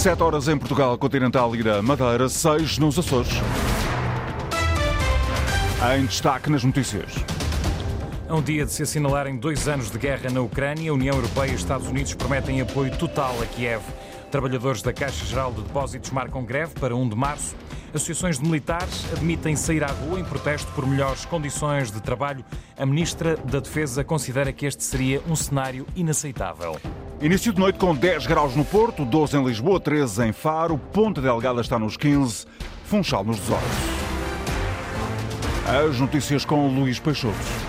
7 horas em Portugal Continental e na Madeira, 6 nos Açores. Em destaque nas notícias. A um dia de se assinalarem dois anos de guerra na Ucrânia, a União Europeia e Estados Unidos prometem apoio total a Kiev. Trabalhadores da Caixa Geral de Depósitos marcam greve para 1 de março. Associações de militares admitem sair à rua em protesto por melhores condições de trabalho. A Ministra da Defesa considera que este seria um cenário inaceitável. Início de noite com 10 graus no Porto, 12 em Lisboa, 13 em Faro, Ponta Delgada está nos 15, Funchal nos 18. As notícias com Luís Peixoto.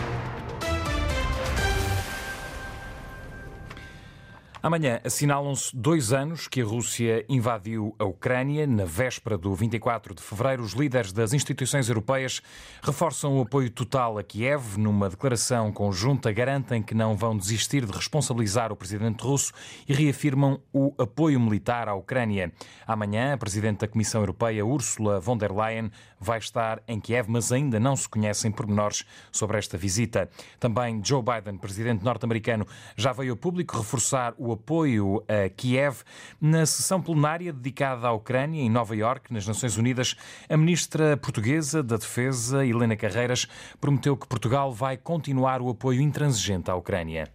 Amanhã assinalam-se dois anos que a Rússia invadiu a Ucrânia. Na véspera do 24 de fevereiro, os líderes das instituições europeias reforçam o apoio total a Kiev. Numa declaração conjunta, garantem que não vão desistir de responsabilizar o presidente russo e reafirmam o apoio militar à Ucrânia. Amanhã, a presidente da Comissão Europeia, Ursula von der Leyen, vai estar em Kiev, mas ainda não se conhecem pormenores sobre esta visita. Também Joe Biden, presidente norte-americano, já veio a público reforçar o apoio a Kiev. Na sessão plenária dedicada à Ucrânia, em Nova Iorque, nas Nações Unidas, a ministra portuguesa da Defesa, Helena Carreiras, prometeu que Portugal vai continuar o apoio intransigente à Ucrânia.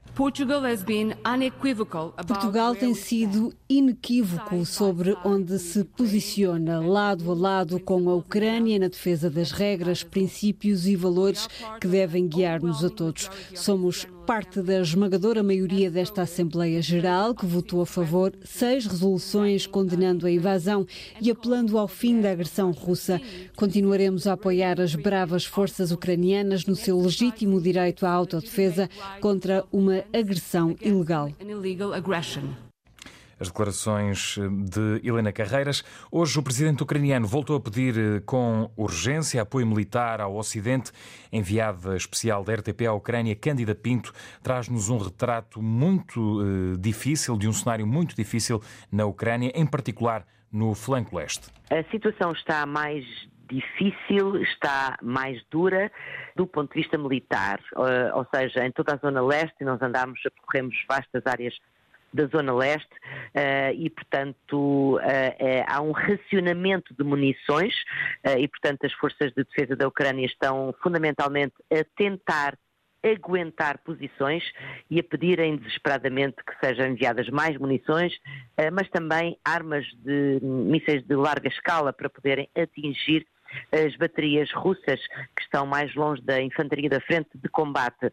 Portugal tem sido inequívoco sobre onde se posiciona, lado a lado com a Ucrânia, na defesa das regras, princípios e valores que devem guiar-nos a todos. Somos parte da esmagadora maioria desta Assembleia Geral, que votou a favor seis resoluções condenando a invasão e apelando ao fim da agressão russa. Continuaremos a apoiar as bravas forças ucranianas no seu legítimo direito à autodefesa contra uma agressão ilegal as declarações eh, de Helena Carreiras. Hoje, o presidente ucraniano voltou a pedir eh, com urgência apoio militar ao Ocidente. Enviada especial da RTP à Ucrânia, Cândida Pinto, traz-nos um retrato muito uh, difícil, de um cenário muito difícil na Ucrânia, em particular no flanco leste. A situação está mais difícil, está mais dura do ponto de vista militar, ou seja, em toda a zona leste, nós andamos, percorremos vastas áreas da Zona Leste uh, e, portanto, uh, há um racionamento de munições e, portanto, as forças de defesa da Ucrânia estão fundamentalmente a tentar aguentar posições e a pedirem desesperadamente que sejam enviadas mais munições, mas também armas de mísseis de larga escala para poderem atingir as baterias russas que estão mais longe da infantaria da frente de combate.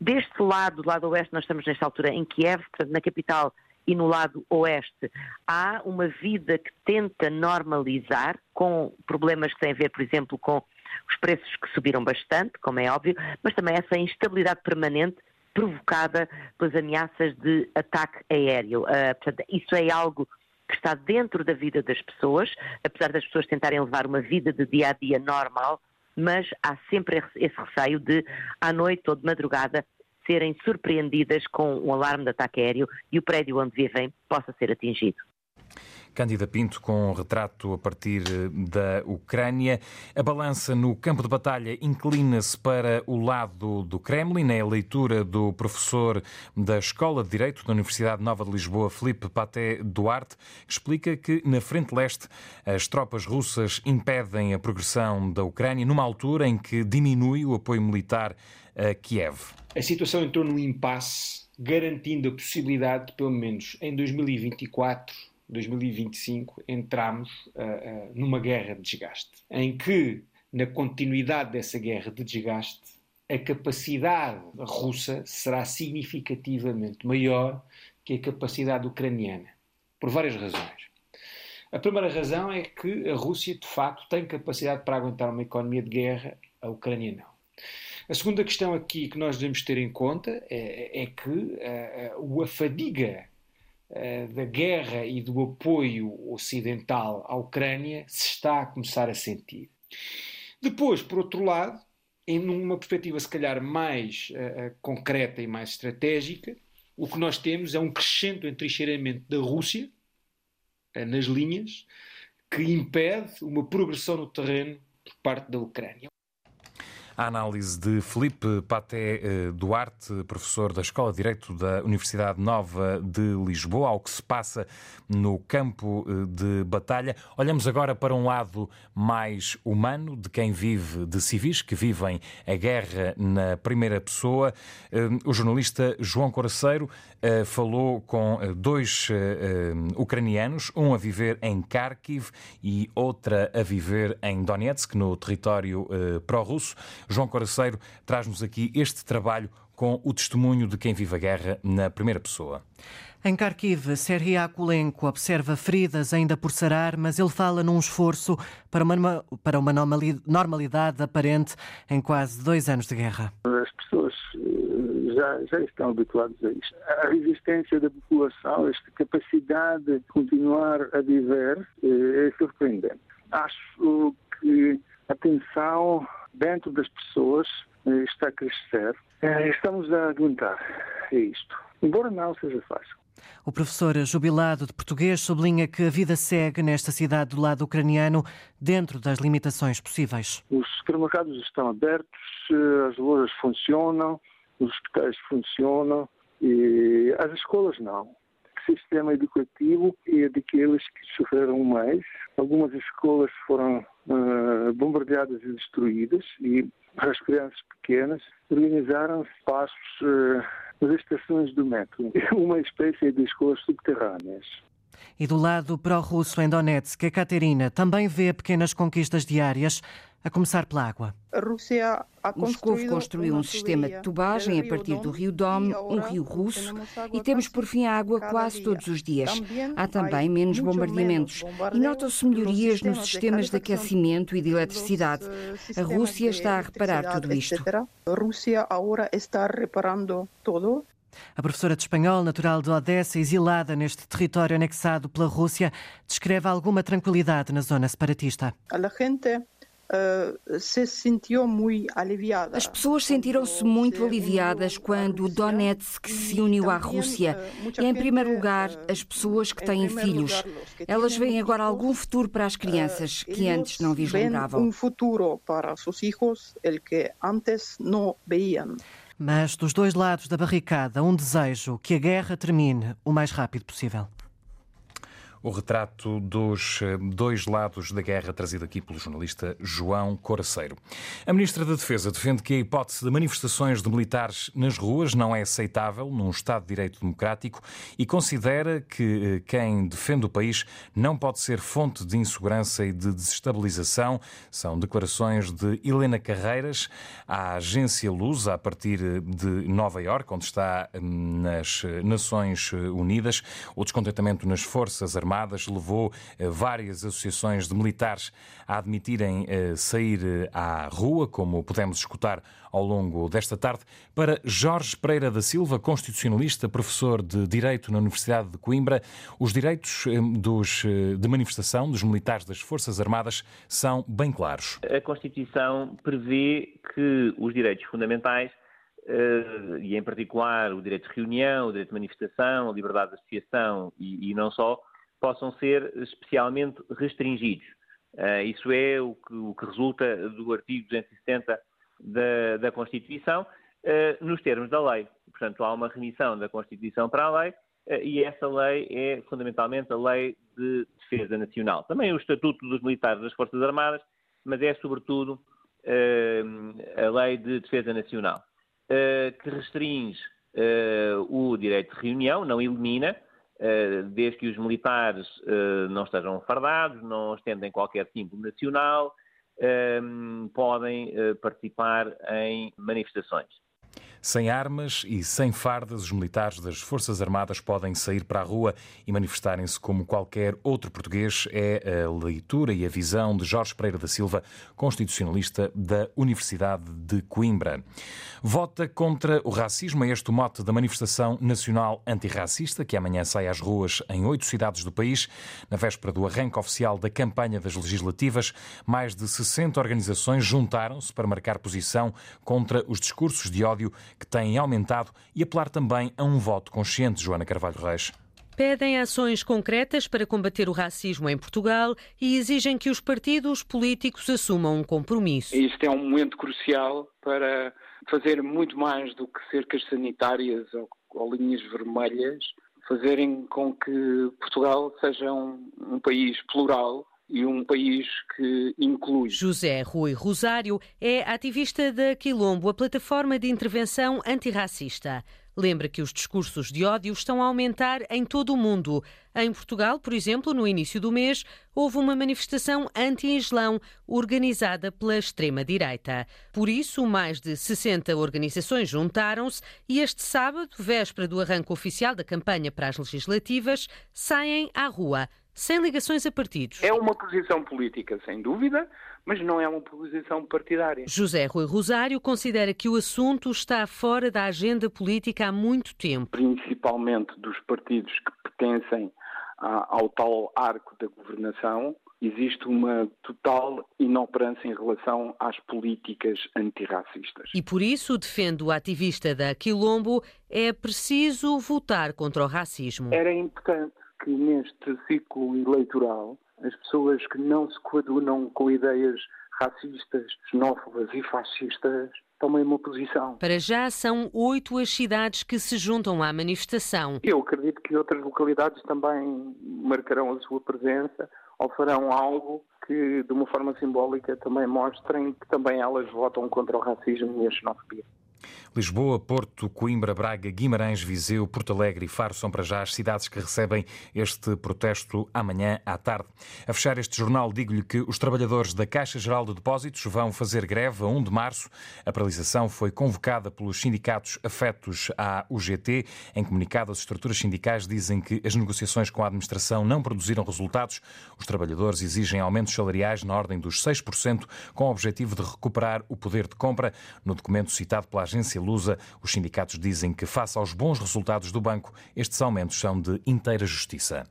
Deste lado, do lado oeste, nós estamos nesta altura em Kiev, portanto, na capital e no lado oeste há uma vida que tenta normalizar, com problemas que têm a ver, por exemplo, com os preços que subiram bastante, como é óbvio, mas também essa instabilidade permanente provocada pelas ameaças de ataque aéreo. Uh, portanto, isso é algo que está dentro da vida das pessoas, apesar das pessoas tentarem levar uma vida de dia a dia normal, mas há sempre esse receio de, à noite ou de madrugada, serem surpreendidas com um alarme de ataque aéreo e o prédio onde vivem possa ser atingido. Cândida Pinto com um retrato a partir eh, da Ucrânia. A balança no campo de batalha inclina-se para o lado do Kremlin. É a leitura do professor da Escola de Direito da Universidade Nova de Lisboa, Felipe Paté Duarte, que explica que na frente leste as tropas russas impedem a progressão da Ucrânia numa altura em que diminui o apoio militar a Kiev. A situação entrou num impasse, garantindo a possibilidade de, pelo menos em 2024, 2025, entramos uh, uh, numa guerra de desgaste, em que, na continuidade dessa guerra de desgaste, a capacidade russa será significativamente maior que a capacidade ucraniana, por várias razões. A primeira razão é que a Rússia, de facto, tem capacidade para aguentar uma economia de guerra, a Ucrânia não. A segunda questão aqui que nós devemos ter em conta é, é que uh, a fadiga da guerra e do apoio ocidental à Ucrânia se está a começar a sentir. Depois, por outro lado, em uma perspectiva se calhar mais uh, concreta e mais estratégica, o que nós temos é um crescente entrincheiramento da Rússia uh, nas linhas que impede uma progressão no terreno por parte da Ucrânia. A análise de Felipe Paté eh, Duarte, professor da Escola de Direito da Universidade Nova de Lisboa, ao que se passa no campo eh, de batalha. Olhamos agora para um lado mais humano de quem vive, de civis que vivem a guerra na primeira pessoa. Eh, o jornalista João Coraceiro falou com dois ucranianos, um a viver em Kharkiv e outra a viver em Donetsk, no território pró-russo. João Coraceiro traz-nos aqui este trabalho com o testemunho de quem vive a guerra na primeira pessoa. Em Kharkiv, Serhii Akulenko observa feridas ainda por sarar, mas ele fala num esforço para uma, para uma normalidade aparente em quase dois anos de guerra. As pessoas eh, já, já estão habituadas a isto. A resistência da população, esta capacidade de continuar a viver, eh, é surpreendente. Acho que a tensão dentro das pessoas eh, está a crescer. Eh, estamos a aguentar isto, embora não seja fácil. O professor jubilado de português sublinha que a vida segue nesta cidade do lado ucraniano dentro das limitações possíveis. Os supermercados estão abertos, eh, as lojas funcionam, os hospitais funcionam e as escolas não sistema educativo é daqueles que sofreram mais. Algumas escolas foram uh, bombardeadas e destruídas e as crianças pequenas organizaram espaços uh, nas estações do metro, uma espécie de escolas subterrâneas. E do lado pró-russo em Donetsk, a Caterina também vê pequenas conquistas diárias, a começar pela água. A Rússia Moscou construiu um sistema de tubagem a partir do rio Dom, um rio russo, e temos por fim água quase todos os dias. Há também menos bombardeamentos e notam-se melhorias nos sistemas de aquecimento e de eletricidade. A Rússia está a reparar tudo isto. A Rússia agora está reparando tudo. A professora de espanhol, natural de Odessa, exilada neste território anexado pela Rússia, descreve alguma tranquilidade na zona separatista. A gente Uh, se sentiu muito aliviada. As pessoas sentiram-se muito aliviadas quando Donetsk se uniu à Rússia. E, em primeiro lugar, as pessoas que têm filhos. Elas veem agora algum futuro para as crianças que antes não vislumbravam. Um futuro para seus filhos, el que antes não veiam. Mas dos dois lados da barricada, um desejo que a guerra termine o mais rápido possível o retrato dos eh, dois lados da guerra trazido aqui pelo jornalista João Coraceiro. A Ministra da Defesa defende que a hipótese de manifestações de militares nas ruas não é aceitável num Estado de Direito Democrático e considera que eh, quem defende o país não pode ser fonte de insegurança e de desestabilização. São declarações de Helena Carreiras à agência Luz, a partir eh, de Nova Iorque, onde está hum, nas Nações Unidas. O descontentamento nas Forças Armadas Armadas levou eh, várias associações de militares a admitirem eh, sair eh, à rua, como pudemos escutar ao longo desta tarde. Para Jorge Pereira da Silva, constitucionalista, professor de Direito na Universidade de Coimbra, os direitos dos, de manifestação dos militares das Forças Armadas são bem claros. A Constituição prevê que os direitos fundamentais e em particular o direito de reunião, o direito de manifestação, a liberdade de associação e, e não só, possam ser especialmente restringidos. Uh, isso é o que, o que, resulta do artigo 270 da, da Constituição, uh, nos termos da lei. Portanto, há uma remissão da Constituição para a lei uh, e essa lei é fundamentalmente a Lei de Defesa Nacional. Também o Estatuto dos Militares das Forças Armadas, mas é sobretudo a Lei de Defesa Nacional, que restringe o direito de reunião, não elimina, desde que os militares eh, não estejam fardados, não estendem qualquer símbolo nacional, eh, podem participar em manifestações. Sem armas e sem fardas, os militares das Forças Armadas podem sair para a rua e manifestarem-se como qualquer outro português. É a leitura e a visão de Jorge Pereira da Silva, constitucionalista da Universidade de Coimbra. Vota contra o racismo. É este o mote da manifestação nacional antirracista, que amanhã sai às ruas em oito cidades do país. Na véspera do arranque oficial da campanha das legislativas, mais de 60 organizações juntaram-se para marcar posição contra os discursos de ódio que têm aumentado e apelar também a um voto consciente, Joana Carvalho Reis. Pedem ações concretas para combater o racismo em Portugal e exigem que os partidos políticos assumam um compromisso. Este é um momento crucial para fazer muito mais do que cercas sanitárias ou, ou linhas vermelhas, fazerem com que Portugal seja um, um país plural e um país que inclui. José Rui Rosário é ativista da Quilombo, a plataforma de intervenção antirracista. Lembra que os discursos de ódio estão a aumentar em todo o mundo. Em Portugal, por exemplo, no início do mês, houve uma manifestação anti-islão organizada pela extrema-direita. Por isso, mais de 60 organizações juntaram-se e este sábado, véspera do arranque oficial da campanha para as legislativas, saem à rua sem ligações a partidos. É uma posição política, sem dúvida, mas não é uma posição partidária. José Rui Rosário considera que o assunto está fora da agenda política há muito tempo. Principalmente dos partidos que pertencem ao tal arco da governação, existe uma total inoperância em relação às políticas antirracistas. E por isso, defende o ativista da Quilombo, é preciso votar contra o racismo. Era importante que neste ciclo eleitoral as pessoas que não se coadunam com ideias racistas, xenófobas e fascistas tomem uma posição. Para já são oito as cidades que se juntam à manifestação. Eu acredito que outras localidades também marcarão a sua presença ou farão algo que, de uma forma simbólica, também mostrem que também elas votam contra o racismo e a xenofobia. Lisboa, Porto, Coimbra, Braga, Guimarães, Viseu, Porto Alegre e Faro são para já as cidades que recebem este protesto amanhã à tarde. A fechar este jornal, digo-lhe que os trabalhadores da Caixa Geral de Depósitos vão fazer greve a 1 de março. A paralisação foi convocada pelos sindicatos afetos à UGT. Em comunicado, as estruturas sindicais dizem que as negociações com a administração não produziram resultados. Os trabalhadores exigem aumentos salariais na ordem dos 6%, com o objetivo de recuperar o poder de compra. No documento citado pela agência Lusa, os sindicatos dizem que, face aos bons resultados do banco, estes aumentos são de inteira justiça.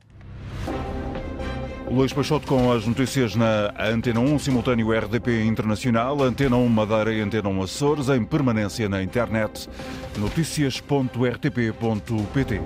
Luís Peixoto com as notícias na Antena 1, simultâneo RDP Internacional, Antena 1 Madeira e Antena 1 Açores, em permanência na internet, notícias.rtp.pt.